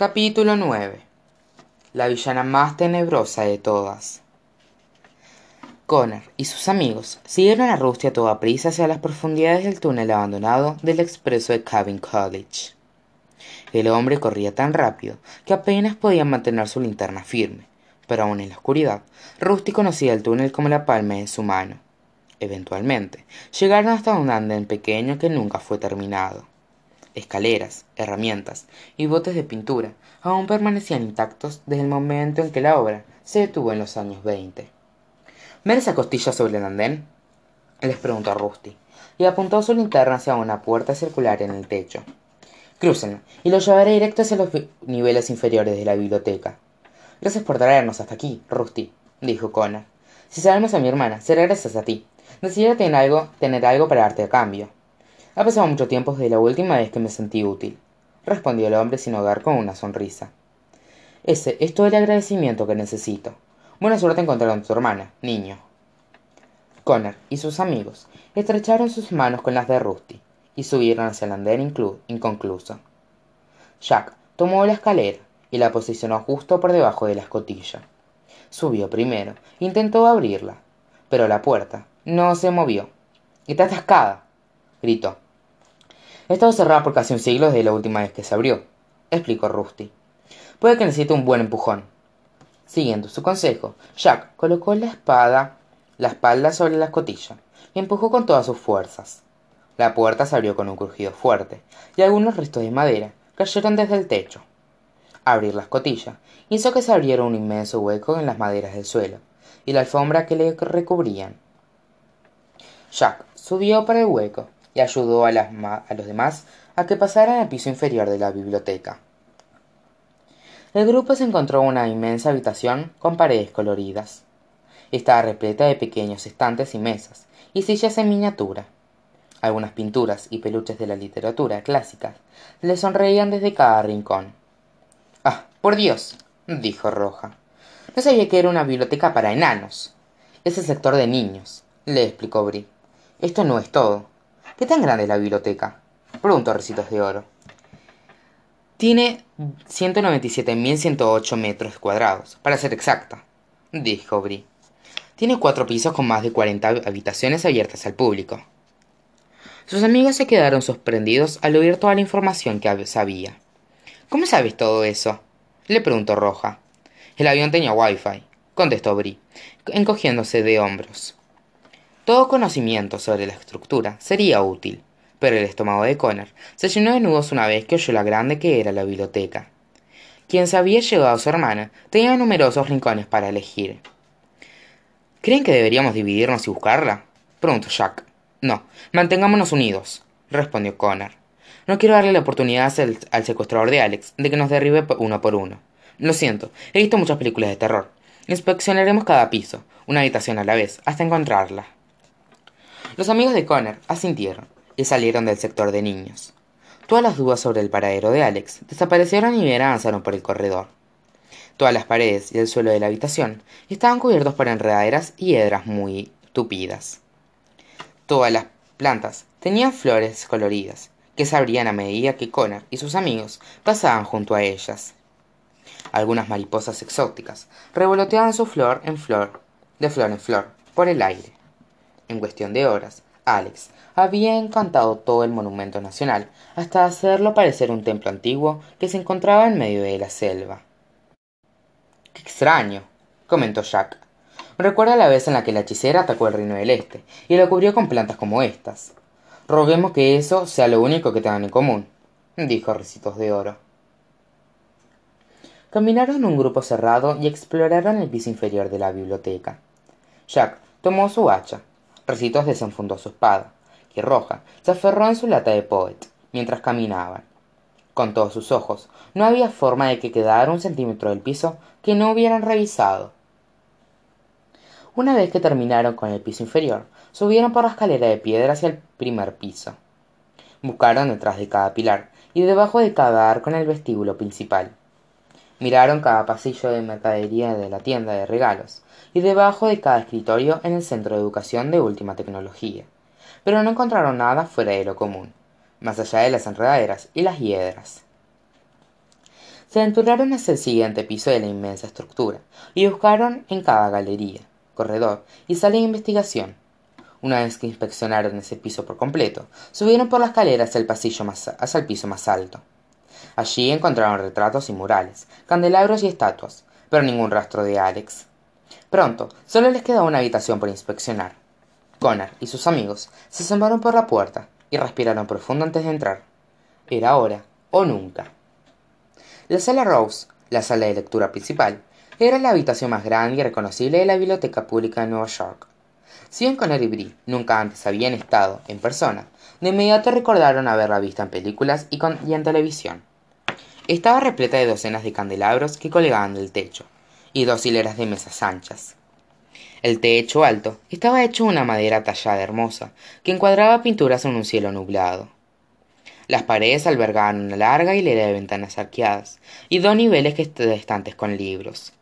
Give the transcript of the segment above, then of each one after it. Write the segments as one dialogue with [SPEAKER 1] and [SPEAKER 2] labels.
[SPEAKER 1] Capítulo 9 La villana más tenebrosa de todas. Connor y sus amigos siguieron a Rusty a toda prisa hacia las profundidades del túnel abandonado del expreso de Cabin College. El hombre corría tan rápido que apenas podía mantener su linterna firme, pero aún en la oscuridad, Rusty conocía el túnel como la palma de su mano. Eventualmente, llegaron hasta un andén pequeño que nunca fue terminado. Escaleras, herramientas y botes de pintura aún permanecían intactos desde el momento en que la obra se detuvo en los años veinte. ¿Ven esa costilla sobre el andén? les preguntó Rusty, y apuntó su linterna hacia una puerta circular en el techo. Crúcenla, y lo llevaré directo hacia los niveles inferiores de la biblioteca. Gracias por traernos hasta aquí, Rusty, dijo Connor. Si sabemos a mi hermana, será gracias a ti. Decidí tener algo, tener algo para darte a cambio. Ha pasado mucho tiempo desde la última vez que me sentí útil, respondió el hombre sin hogar con una sonrisa. Ese es todo el agradecimiento que necesito. Buena suerte encontrando a tu hermana, niño. Connor y sus amigos estrecharon sus manos con las de Rusty y subieron hacia el andén inconcluso. Jack tomó la escalera y la posicionó justo por debajo de la escotilla. Subió primero, intentó abrirla, pero la puerta no se movió. Está atascada, gritó. He estado cerrada por casi un siglo desde la última vez que se abrió, explicó Rusty. Puede que necesite un buen empujón. Siguiendo su consejo, Jack colocó la espada, la espalda sobre la escotilla y empujó con todas sus fuerzas. La puerta se abrió con un crujido fuerte y algunos restos de madera cayeron desde el techo. Abrir la escotilla hizo que se abriera un inmenso hueco en las maderas del suelo y la alfombra que le recubrían. Jack subió para el hueco y ayudó a, a los demás a que pasaran al piso inferior de la biblioteca. El grupo se encontró en una inmensa habitación con paredes coloridas. Estaba repleta de pequeños estantes y mesas, y sillas en miniatura. Algunas pinturas y peluches de la literatura clásica le sonreían desde cada rincón. Ah, por Dios, dijo Roja. No sabía que era una biblioteca para enanos. Es el sector de niños, le explicó Bri. Esto no es todo. ¿Qué tan grande es la biblioteca? preguntó Recitos de Oro. Tiene 197.108 metros cuadrados, para ser exacta, dijo Bri. Tiene cuatro pisos con más de 40 habitaciones abiertas al público. Sus amigos se quedaron sorprendidos al oír toda la información que sabía. ¿Cómo sabes todo eso? le preguntó Roja. El avión tenía wifi, contestó Bri, encogiéndose de hombros. Todo conocimiento sobre la estructura sería útil, pero el estómago de Connor se llenó de nudos una vez que oyó la grande que era la biblioteca. Quien se había llevado a su hermana tenía numerosos rincones para elegir. ¿Creen que deberíamos dividirnos y buscarla? preguntó Jack. No, mantengámonos unidos, respondió Connor. No quiero darle la oportunidad al, al secuestrador de Alex de que nos derribe uno por uno. Lo siento, he visto muchas películas de terror. Inspeccionaremos cada piso, una habitación a la vez, hasta encontrarla. Los amigos de Connor asintieron y salieron del sector de niños. Todas las dudas sobre el paradero de Alex desaparecieron y bien avanzaron por el corredor. Todas las paredes y el suelo de la habitación estaban cubiertos por enredaderas y hedras muy tupidas. Todas las plantas tenían flores coloridas, que se abrían a medida que Connor y sus amigos pasaban junto a ellas. Algunas mariposas exóticas revoloteaban su flor en flor, de flor en flor, por el aire. En cuestión de horas, Alex había encantado todo el monumento nacional hasta hacerlo parecer un templo antiguo que se encontraba en medio de la selva. Qué extraño, comentó Jack. Recuerda la vez en la que la hechicera atacó el reino del este y lo cubrió con plantas como estas. Roguemos que eso sea lo único que tengan en común, dijo Recitos de Oro. Caminaron un grupo cerrado y exploraron el piso inferior de la biblioteca. Jack tomó su hacha. Recitos desenfundó su espada, y Roja se aferró en su lata de poet mientras caminaban. Con todos sus ojos, no había forma de que quedara un centímetro del piso que no hubieran revisado. Una vez que terminaron con el piso inferior, subieron por la escalera de piedra hacia el primer piso. Buscaron detrás de cada pilar y debajo de cada arco en el vestíbulo principal. Miraron cada pasillo de mercadería de la tienda de regalos y debajo de cada escritorio en el centro de educación de última tecnología, pero no encontraron nada fuera de lo común, más allá de las enredaderas y las hiedras. Se aventuraron hacia el siguiente piso de la inmensa estructura y buscaron en cada galería, corredor y sala de investigación. Una vez que inspeccionaron ese piso por completo, subieron por la escalera hacia el, pasillo más, hacia el piso más alto. Allí encontraron retratos y murales, candelabros y estatuas, pero ningún rastro de Alex. Pronto, solo les quedaba una habitación por inspeccionar. Connor y sus amigos se asomaron por la puerta y respiraron profundo antes de entrar. Era ahora o nunca. La sala Rose, la sala de lectura principal, era la habitación más grande y reconocible de la Biblioteca Pública de Nueva York. Si bien Connor y Brie nunca antes habían estado en persona, de inmediato recordaron haberla visto en películas y en televisión. Estaba repleta de docenas de candelabros que colgaban del techo, y dos hileras de mesas anchas. El techo alto estaba hecho de una madera tallada hermosa, que encuadraba pinturas en un cielo nublado. Las paredes albergaban una larga hilera de ventanas arqueadas y dos niveles de estantes con libros.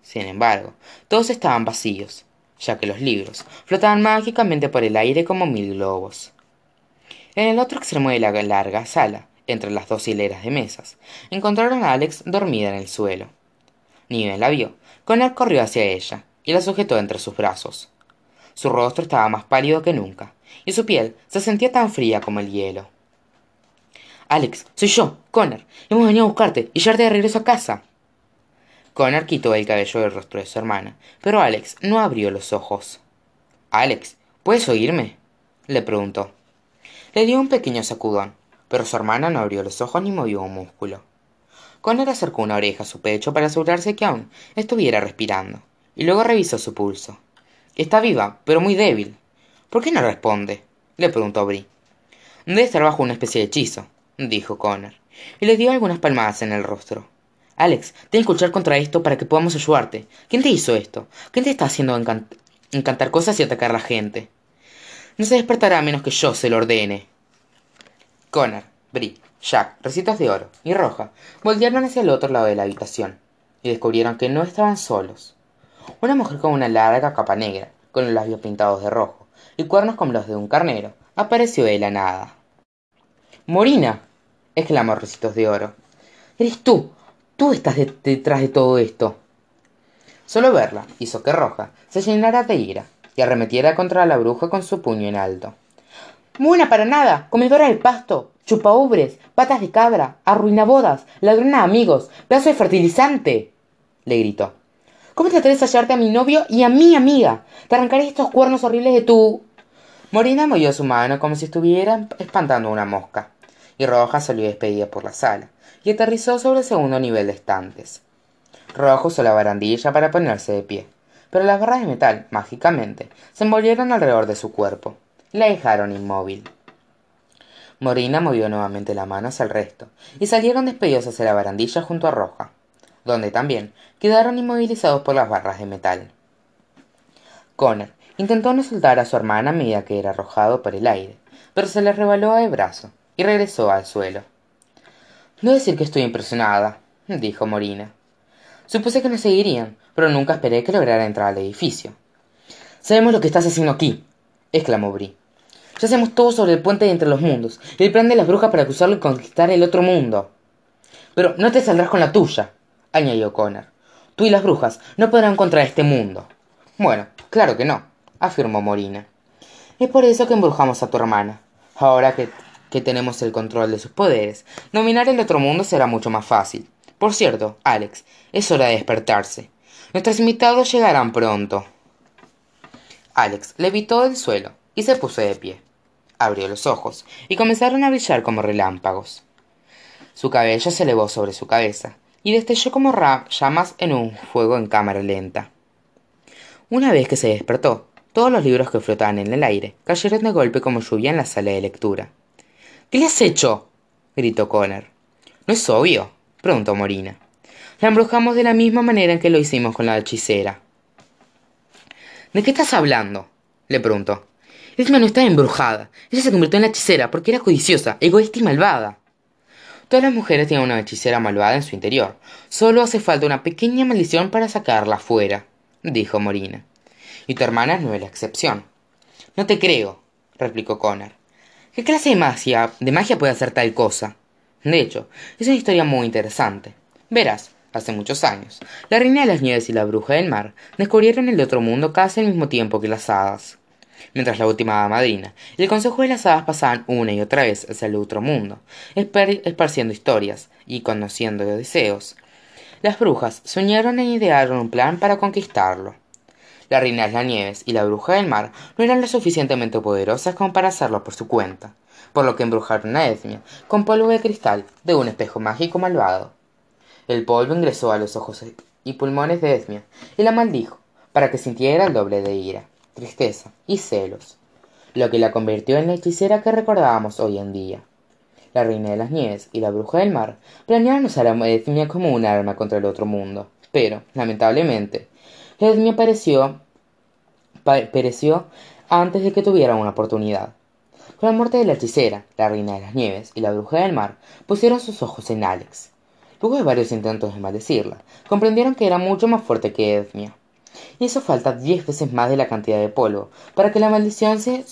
[SPEAKER 1] Sin embargo, todos estaban vacíos, ya que los libros flotaban mágicamente por el aire como mil globos. En el otro extremo de la larga sala entre las dos hileras de mesas, encontraron a Alex dormida en el suelo. Ni bien la vio, Connor corrió hacia ella y la sujetó entre sus brazos. Su rostro estaba más pálido que nunca, y su piel se sentía tan fría como el hielo. Alex, soy yo, Connor. Hemos venido a buscarte y llevarte de regreso a casa. Connor quitó el cabello del rostro de su hermana, pero Alex no abrió los ojos. Alex, ¿puedes oírme? le preguntó. Le dio un pequeño sacudón, pero su hermana no abrió los ojos ni movió un músculo. Connor acercó una oreja a su pecho para asegurarse que aún estuviera respirando, y luego revisó su pulso. Está viva, pero muy débil. ¿Por qué no responde? le preguntó Brie. Debe estar bajo una especie de hechizo, dijo Connor, y le dio algunas palmadas en el rostro. Alex, tienes que luchar contra esto para que podamos ayudarte. ¿Quién te hizo esto? ¿Quién te está haciendo encantar cosas y atacar a la gente? No se despertará a menos que yo se lo ordene. Connor, Brie, Jack, Recitas de Oro y Roja volvieron hacia el otro lado de la habitación y descubrieron que no estaban solos. Una mujer con una larga capa negra, con los labios pintados de rojo y cuernos como los de un carnero, apareció de la nada. Morina, exclamó Recitos de Oro. Eres tú. Tú estás detrás de todo esto. Solo verla hizo que Roja se llenara de ira y arremetiera contra la bruja con su puño en alto. Buena para nada, comedora del pasto, chupaubres, patas de cabra, arruinabodas, ladrona de amigos, pedazo de fertilizante. le gritó. ¿Cómo te atreves a hallarte a mi novio y a mi amiga? Te arrancaré estos cuernos horribles de tu. Morina movió su mano como si estuviera espantando una mosca, y Roja salió despedida por la sala, y aterrizó sobre el segundo nivel de estantes. Roja usó la barandilla para ponerse de pie, pero las barras de metal, mágicamente, se envolvieron alrededor de su cuerpo la dejaron inmóvil. Morina movió nuevamente la mano hacia el resto, y salieron despedidos hacia la barandilla junto a Roja, donde también quedaron inmovilizados por las barras de metal. Connor intentó no soltar a su hermana a medida que era arrojado por el aire, pero se le rebaló el brazo y regresó al suelo. No decir que estoy impresionada, dijo Morina. Supuse que nos seguirían, pero nunca esperé que lograra entrar al edificio. Sabemos lo que estás haciendo aquí, exclamó Brie. Ya hacemos todo sobre el puente entre los mundos, y el plan de las brujas para cruzarlo y conquistar el otro mundo. Pero no te saldrás con la tuya, añadió Connor. Tú y las brujas no podrán contra este mundo. Bueno, claro que no, afirmó Morina. Es por eso que embrujamos a tu hermana. Ahora que, que tenemos el control de sus poderes, dominar el otro mundo será mucho más fácil. Por cierto, Alex, es hora de despertarse. Nuestros invitados llegarán pronto. Alex levitó del suelo y se puso de pie. Abrió los ojos y comenzaron a brillar como relámpagos. Su cabello se elevó sobre su cabeza y destelló como llamas en un fuego en cámara lenta. Una vez que se despertó, todos los libros que flotaban en el aire cayeron de golpe como lluvia en la sala de lectura. ¿Qué le has hecho? gritó Connor. ¿No es obvio? preguntó Morina. La embrujamos de la misma manera en que lo hicimos con la hechicera. ¿De qué estás hablando? le preguntó. Esma no estaba embrujada. Ella se convirtió en la hechicera porque era codiciosa, egoísta y malvada. Todas las mujeres tienen una hechicera malvada en su interior. Solo hace falta una pequeña maldición para sacarla fuera, dijo Morina. Y tu hermana no es la excepción. No te creo, replicó Connor. ¿Qué clase de magia, de magia puede hacer tal cosa? De hecho, es una historia muy interesante. Verás, hace muchos años, la reina de las nieves y la bruja del mar descubrieron el otro mundo casi al mismo tiempo que las hadas. Mientras la última madrina y el consejo de las hadas pasaban una y otra vez hacia el otro mundo, esparciendo historias y conociendo deseos, las brujas soñaron e idearon un plan para conquistarlo. La reina de las nieves y la bruja del mar no eran lo suficientemente poderosas como para hacerlo por su cuenta, por lo que embrujaron a Esmia con polvo de cristal de un espejo mágico malvado. El polvo ingresó a los ojos y pulmones de Esmia y la maldijo para que sintiera el doble de ira, tristeza y celos, lo que la convirtió en la hechicera que recordábamos hoy en día la reina de las nieves y la bruja del mar planearon usar a Edmia como un arma contra el otro mundo, pero, lamentablemente, Edmia pereció, pereció antes de que tuviera una oportunidad. Con la muerte de la hechicera, la reina de las nieves y la bruja del mar pusieron sus ojos en Alex. Luego de varios intentos de maldecirla, comprendieron que era mucho más fuerte que Edmia. Y eso falta diez veces más de la cantidad de polvo para que la maldición se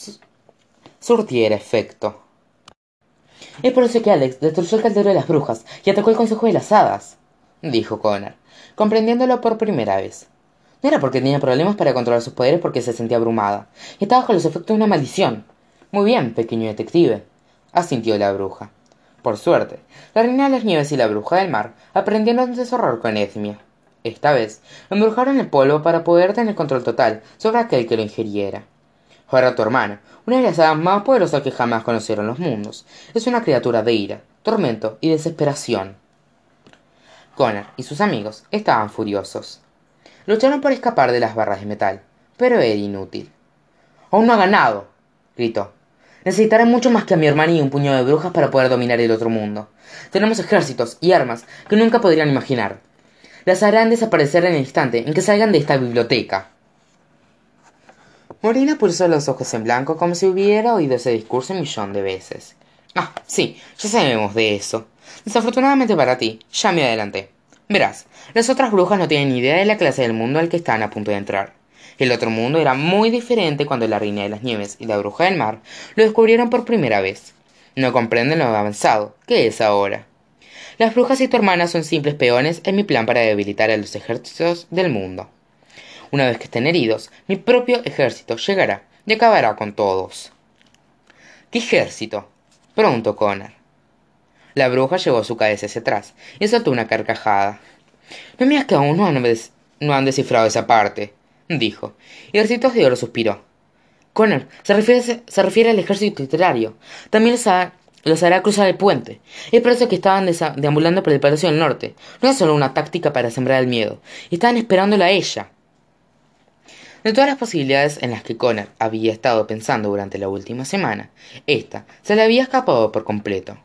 [SPEAKER 1] surtiera efecto. Es por eso que Alex destruyó el caldero de las brujas y atacó el consejo de las hadas, dijo Connor, comprendiéndolo por primera vez. No era porque tenía problemas para controlar sus poderes porque se sentía abrumada. Estaba bajo los efectos de una maldición. Muy bien, pequeño detective, asintió la bruja. Por suerte, la reina de las nieves y la bruja del mar aprendieron de su horror con Esmia. Esta vez, embrujaron el polvo para poder tener control total sobre aquel que lo ingiriera. Ahora tu hermana, una de las hadas más poderosas que jamás conocieron los mundos, es una criatura de ira, tormento y desesperación. Connor y sus amigos estaban furiosos. Lucharon por escapar de las barras de metal, pero era inútil. Aún no ha ganado, gritó. Necesitaré mucho más que a mi hermana y un puño de brujas para poder dominar el otro mundo. Tenemos ejércitos y armas que nunca podrían imaginar. Las harán desaparecer en el instante en que salgan de esta biblioteca. Morina puso los ojos en blanco como si hubiera oído ese discurso un millón de veces. Ah, sí, ya sabemos de eso. Desafortunadamente para ti, ya me adelanté. Verás, las otras brujas no tienen ni idea de la clase del mundo al que están a punto de entrar. El otro mundo era muy diferente cuando la Reina de las Nieves y la Bruja del Mar lo descubrieron por primera vez. No comprenden lo avanzado que es ahora. Las brujas y tu hermana son simples peones en mi plan para debilitar a los ejércitos del mundo. Una vez que estén heridos, mi propio ejército llegará y acabará con todos. ¿Qué ejército? preguntó Connor. La bruja llevó su cabeza hacia atrás y soltó una carcajada. No miras que aún no han, descifrado esa parte, dijo, y Ejércitos de Oro suspiró. Connor, se refiere, se refiere al ejército literario. También los, hará cruzar el puente. Es por eso que estaban deambulando por el Palacio del Norte. No es solo una táctica para sembrar el miedo. Estaban esperándola a ella. De todas las posibilidades en las que Connor había estado pensando durante la última semana, esta se le había escapado por completo.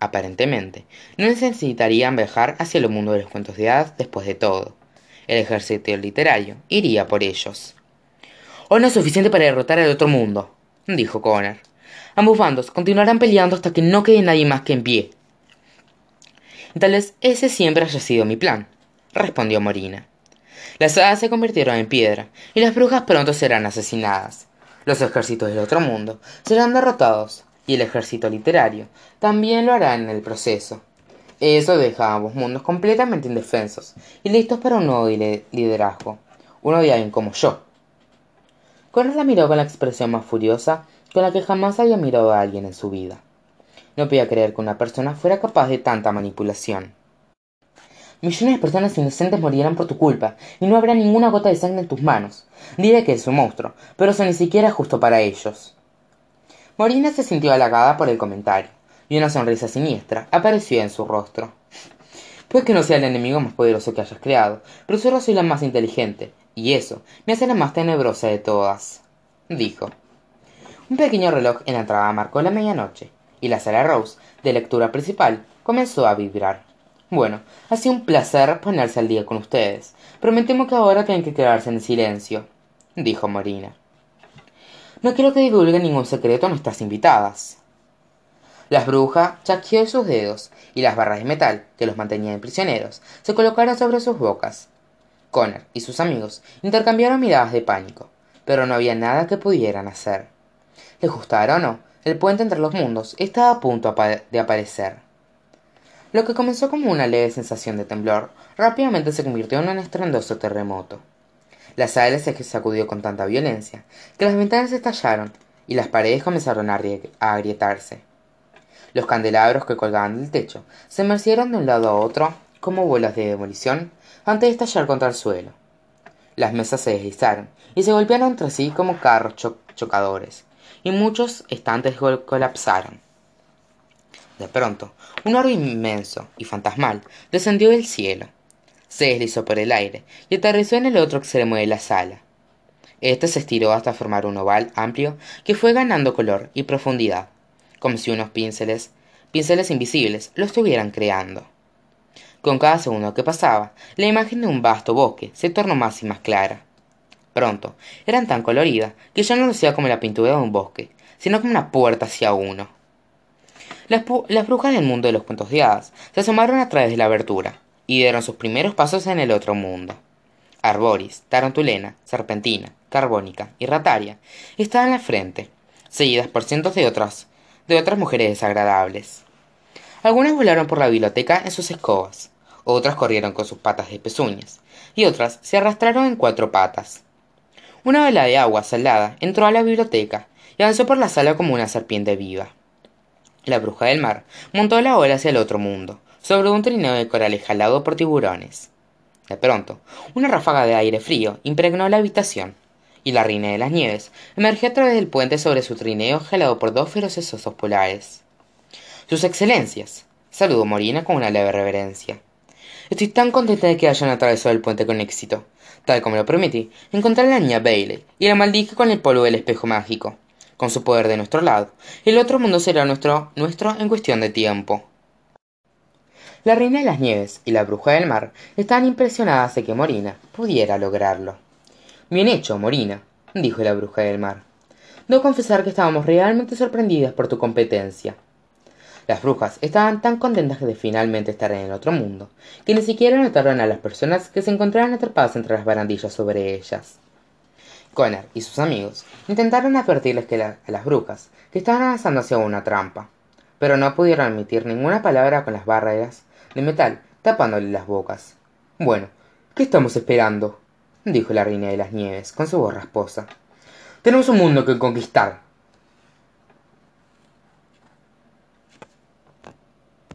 [SPEAKER 1] Aparentemente, no necesitarían viajar hacia el mundo de los cuentos de hadas después de todo. El ejército literario iría por ellos. Hoy no es suficiente para derrotar al otro mundo, dijo Connor. Ambos bandos continuarán peleando hasta que no quede nadie más que en pie. Tal vez ese siempre haya sido mi plan, respondió Morina. Las hadas se convirtieron en piedra, y las brujas pronto serán asesinadas. Los ejércitos del otro mundo serán derrotados, y el ejército literario también lo hará en el proceso. Eso deja a ambos mundos completamente indefensos y listos para un nuevo liderazgo, uno de alguien como yo. Connor la miró con la expresión más furiosa con la que jamás había mirado a alguien en su vida. No podía creer que una persona fuera capaz de tanta manipulación. Millones de personas inocentes morirán por tu culpa, y no habrá ninguna gota de sangre en tus manos. Diré que es un monstruo, pero eso ni siquiera es justo para ellos. Morina se sintió halagada por el comentario, y una sonrisa siniestra apareció en su rostro. Puede que no sea el enemigo más poderoso que hayas creado, pero solo soy la más inteligente, y eso me hace la más tenebrosa de todas, dijo. Un pequeño reloj en la entrada marcó la medianoche, y la sala Rose, de lectura principal, comenzó a vibrar. Bueno, ha sido un placer ponerse al día con ustedes. Prometemos que ahora tienen que quedarse en silencio, dijo Morina. No quiero que divulguen ningún secreto a nuestras invitadas. Las brujas chasqueó sus dedos y las barras de metal que los mantenían prisioneros se colocaron sobre sus bocas. Connor y sus amigos intercambiaron miradas de pánico, pero no había nada que pudieran hacer. Les gustara o no, el puente entre los mundos estaba a punto de aparecer. Lo que comenzó como una leve sensación de temblor, rápidamente se convirtió en un estruendoso terremoto. La sala se sacudió con tanta violencia que las ventanas estallaron y las paredes comenzaron a, agrietarse. Los candelabros que colgaban del techo se mecieron de un lado a otro como bolas de demolición antes de estallar contra el suelo. Las mesas se deslizaron y se golpearon entre sí como carros chocadores, y muchos estantes colapsaron. De pronto, un orbe inmenso y fantasmal descendió del cielo. Se deslizó por el aire y aterrizó en el otro extremo de la sala. Este se estiró hasta formar un oval amplio que fue ganando color y profundidad, como si unos pinceles, pinceles invisibles, lo estuvieran creando. Con cada segundo que pasaba, la imagen de un vasto bosque se tornó más y más clara. Pronto, eran tan coloridas que ya no lucía como la pintura de un bosque, sino como una puerta hacia uno. Las, brujas del mundo de los cuentos de hadas se asomaron a través de la abertura y dieron sus primeros pasos en el otro mundo. Arboris, Tarantulena, Serpentina, Carbónica y Rataria estaban la frente, seguidas por cientos de otras, de otras mujeres desagradables. Algunas volaron por la biblioteca en sus escobas, otras corrieron con sus patas de pezuñas, y otras se arrastraron en cuatro patas. Una vela de agua salada entró a la biblioteca y avanzó por la sala como una serpiente viva. La bruja del mar montó la ola hacia el otro mundo, sobre un trineo de coral jalado por tiburones. De pronto, una ráfaga de aire frío impregnó la habitación, y la reina de las nieves emergió a través del puente sobre su trineo jalado por dos feroces osos polares. Sus excelencias, saludó Morina con una leve reverencia. Estoy tan contenta de que hayan atravesado el puente con éxito. Tal como lo prometí, encontré a la niña Bailey y la maldije con el polvo del espejo mágico. Con su poder de nuestro lado, el otro mundo será nuestro, nuestro en cuestión de tiempo. La reina de las nieves y la bruja del mar estaban impresionadas de que Morina pudiera lograrlo. Bien hecho, Morina, dijo la bruja del mar. Debo confesar que estábamos realmente sorprendidas por tu competencia. Las brujas estaban tan contentas de finalmente estar en el otro mundo, que ni siquiera notaron a las personas que se encontraban atrapadas entre las barandillas sobre ellas. Connor y sus amigos intentaron advertirles que a las brujas que estaban avanzando hacia una trampa, pero no pudieron emitir ninguna palabra con las barreras de metal tapándole las bocas. Bueno, ¿qué estamos esperando? dijo la reina de las nieves con su voz rasposa. Tenemos un mundo que conquistar,